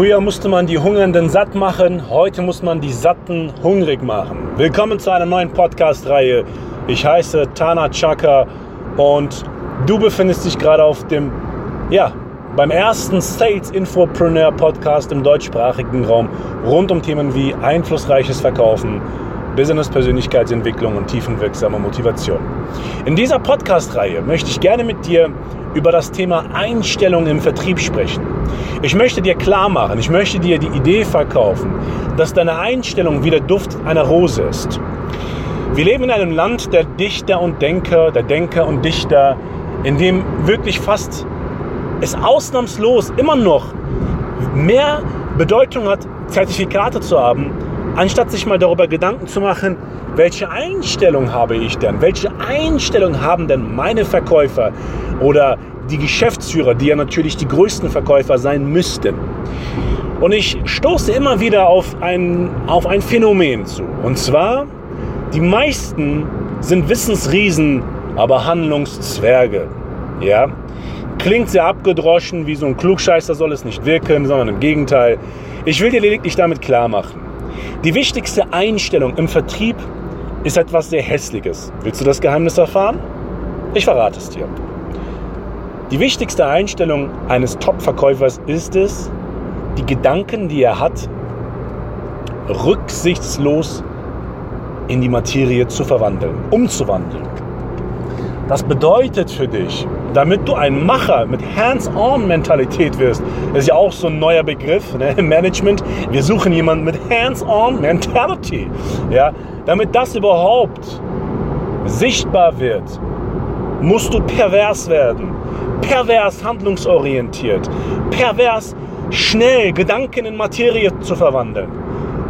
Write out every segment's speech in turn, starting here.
Früher musste man die Hungernden satt machen, heute muss man die Satten hungrig machen. Willkommen zu einer neuen Podcast-Reihe. Ich heiße Tana Chaka und du befindest dich gerade auf dem, ja, beim ersten Sales Infopreneur Podcast im deutschsprachigen Raum rund um Themen wie einflussreiches Verkaufen, Business Persönlichkeitsentwicklung und tiefenwirksame Motivation. In dieser Podcast-Reihe möchte ich gerne mit dir über das Thema Einstellung im Vertrieb sprechen. Ich möchte dir klar machen, ich möchte dir die Idee verkaufen, dass deine Einstellung wie der Duft einer Rose ist. Wir leben in einem Land der Dichter und Denker, der Denker und Dichter, in dem wirklich fast es ausnahmslos immer noch mehr Bedeutung hat, Zertifikate zu haben, anstatt sich mal darüber Gedanken zu machen, welche Einstellung habe ich denn? Welche Einstellung haben denn meine Verkäufer oder die Geschäftsführer, die ja natürlich die größten Verkäufer sein müssten? Und ich stoße immer wieder auf ein, auf ein Phänomen zu. Und zwar, die meisten sind Wissensriesen, aber Handlungszwerge. Ja? Klingt sehr abgedroschen, wie so ein Klugscheißer soll es nicht wirken, sondern im Gegenteil. Ich will dir lediglich damit klar machen. Die wichtigste Einstellung im Vertrieb ist etwas sehr Hässliches. Willst du das Geheimnis erfahren? Ich verrate es dir. Die wichtigste Einstellung eines Top-Verkäufers ist es, die Gedanken, die er hat, rücksichtslos in die Materie zu verwandeln, umzuwandeln. Das bedeutet für dich, damit du ein Macher mit Hands-on-Mentalität wirst, das ist ja auch so ein neuer Begriff ne, im Management. Wir suchen jemanden mit Hands-on-Mentality. Ja, damit das überhaupt sichtbar wird, musst du pervers werden. Pervers handlungsorientiert. Pervers schnell Gedanken in Materie zu verwandeln.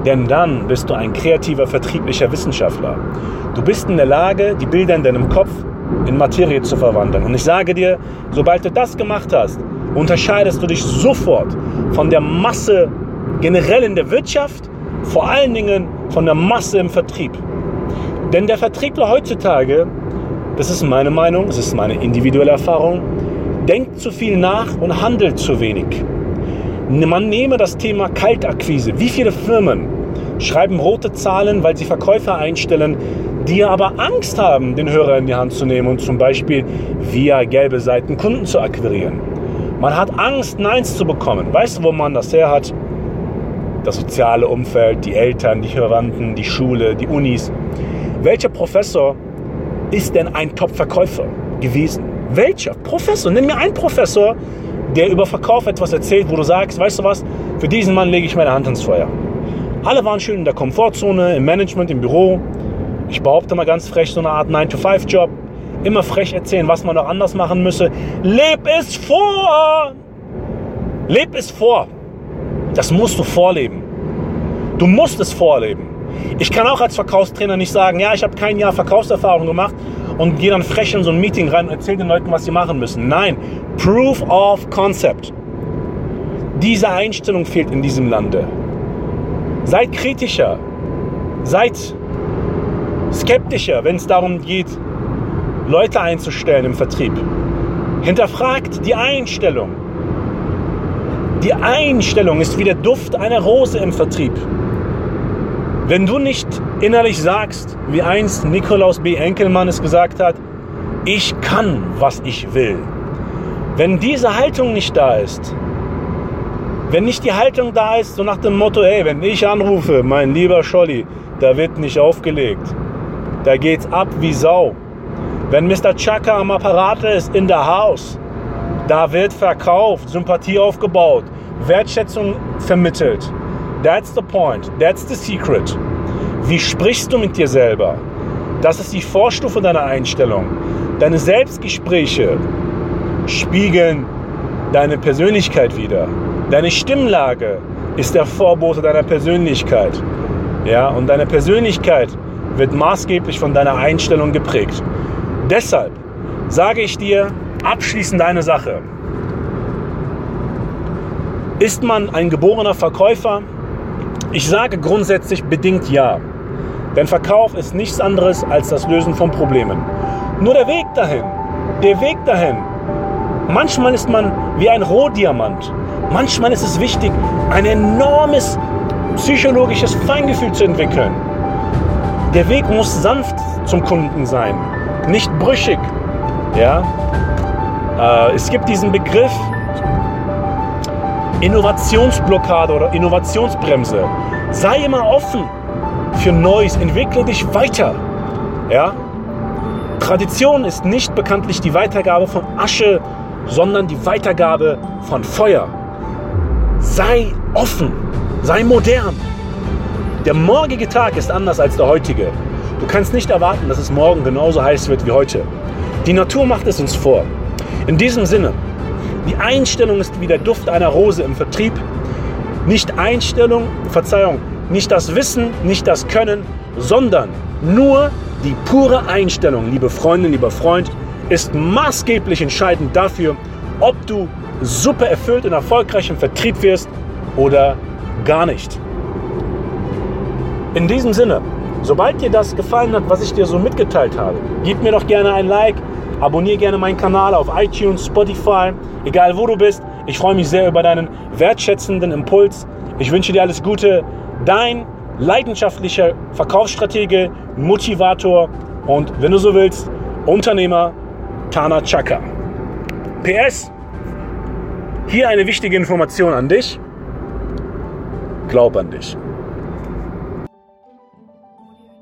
Denn dann bist du ein kreativer, vertrieblicher Wissenschaftler. Du bist in der Lage, die Bilder in deinem Kopf in Materie zu verwandeln. Und ich sage dir, sobald du das gemacht hast, unterscheidest du dich sofort von der Masse generell in der Wirtschaft, vor allen Dingen von der Masse im Vertrieb. Denn der Vertriebler heutzutage, das ist meine Meinung, das ist meine individuelle Erfahrung, denkt zu viel nach und handelt zu wenig. Man nehme das Thema Kaltakquise. Wie viele Firmen schreiben rote Zahlen, weil sie Verkäufer einstellen, die aber Angst haben, den Hörer in die Hand zu nehmen und zum Beispiel via gelbe Seiten Kunden zu akquirieren. Man hat Angst, Neins zu bekommen. Weißt du, wo man das her hat? Das soziale Umfeld, die Eltern, die Verwandten, die Schule, die Unis. Welcher Professor ist denn ein Top-Verkäufer gewesen? Welcher Professor? Nimm mir einen Professor, der über Verkauf etwas erzählt, wo du sagst, weißt du was, für diesen Mann lege ich meine Hand ins Feuer. Alle waren schön in der Komfortzone, im Management, im Büro, ich behaupte mal ganz frech, so eine Art 9-to-5-Job. Immer frech erzählen, was man noch anders machen müsse. Leb es vor! Leb es vor. Das musst du vorleben. Du musst es vorleben. Ich kann auch als Verkaufstrainer nicht sagen, ja, ich habe kein Jahr Verkaufserfahrung gemacht und gehe dann frech in so ein Meeting rein und erzähle den Leuten, was sie machen müssen. Nein, Proof of Concept. Diese Einstellung fehlt in diesem Lande. Seid kritischer. Seid skeptischer, wenn es darum geht, Leute einzustellen im Vertrieb. Hinterfragt die Einstellung. Die Einstellung ist wie der Duft einer Rose im Vertrieb. Wenn du nicht innerlich sagst, wie einst Nikolaus B. Enkelmann es gesagt hat, ich kann, was ich will. Wenn diese Haltung nicht da ist, wenn nicht die Haltung da ist, so nach dem Motto, hey, wenn ich anrufe, mein lieber Scholli, da wird nicht aufgelegt. Da geht's ab wie Sau. Wenn Mr. Chaka am Apparat ist, in der Haus, da wird verkauft, Sympathie aufgebaut, Wertschätzung vermittelt. That's the point. That's the secret. Wie sprichst du mit dir selber? Das ist die Vorstufe deiner Einstellung. Deine Selbstgespräche spiegeln deine Persönlichkeit wieder. Deine Stimmlage ist der Vorbote deiner Persönlichkeit. Ja, und deine Persönlichkeit wird maßgeblich von deiner Einstellung geprägt. Deshalb sage ich dir abschließend eine Sache. Ist man ein geborener Verkäufer? Ich sage grundsätzlich bedingt ja. Denn Verkauf ist nichts anderes als das Lösen von Problemen. Nur der Weg dahin, der Weg dahin. Manchmal ist man wie ein Rohdiamant. Manchmal ist es wichtig, ein enormes psychologisches Feingefühl zu entwickeln. Der Weg muss sanft zum Kunden sein, nicht brüchig. Ja? Äh, es gibt diesen Begriff Innovationsblockade oder Innovationsbremse. Sei immer offen für Neues, entwickle dich weiter. Ja? Tradition ist nicht bekanntlich die Weitergabe von Asche, sondern die Weitergabe von Feuer. Sei offen, sei modern. Der morgige Tag ist anders als der heutige. Du kannst nicht erwarten, dass es morgen genauso heiß wird wie heute. Die Natur macht es uns vor. In diesem Sinne, die Einstellung ist wie der Duft einer Rose im Vertrieb. Nicht Einstellung, Verzeihung, nicht das Wissen, nicht das Können, sondern nur die pure Einstellung, liebe Freundin, lieber Freund, ist maßgeblich entscheidend dafür, ob du super erfüllt und erfolgreich im Vertrieb wirst oder gar nicht. In diesem Sinne, sobald dir das gefallen hat, was ich dir so mitgeteilt habe, gib mir doch gerne ein Like, abonniere gerne meinen Kanal auf iTunes, Spotify, egal wo du bist. Ich freue mich sehr über deinen wertschätzenden Impuls. Ich wünsche dir alles Gute. Dein leidenschaftlicher Verkaufsstratege, Motivator und, wenn du so willst, Unternehmer Tana Chaka. PS, hier eine wichtige Information an dich. Glaub an dich.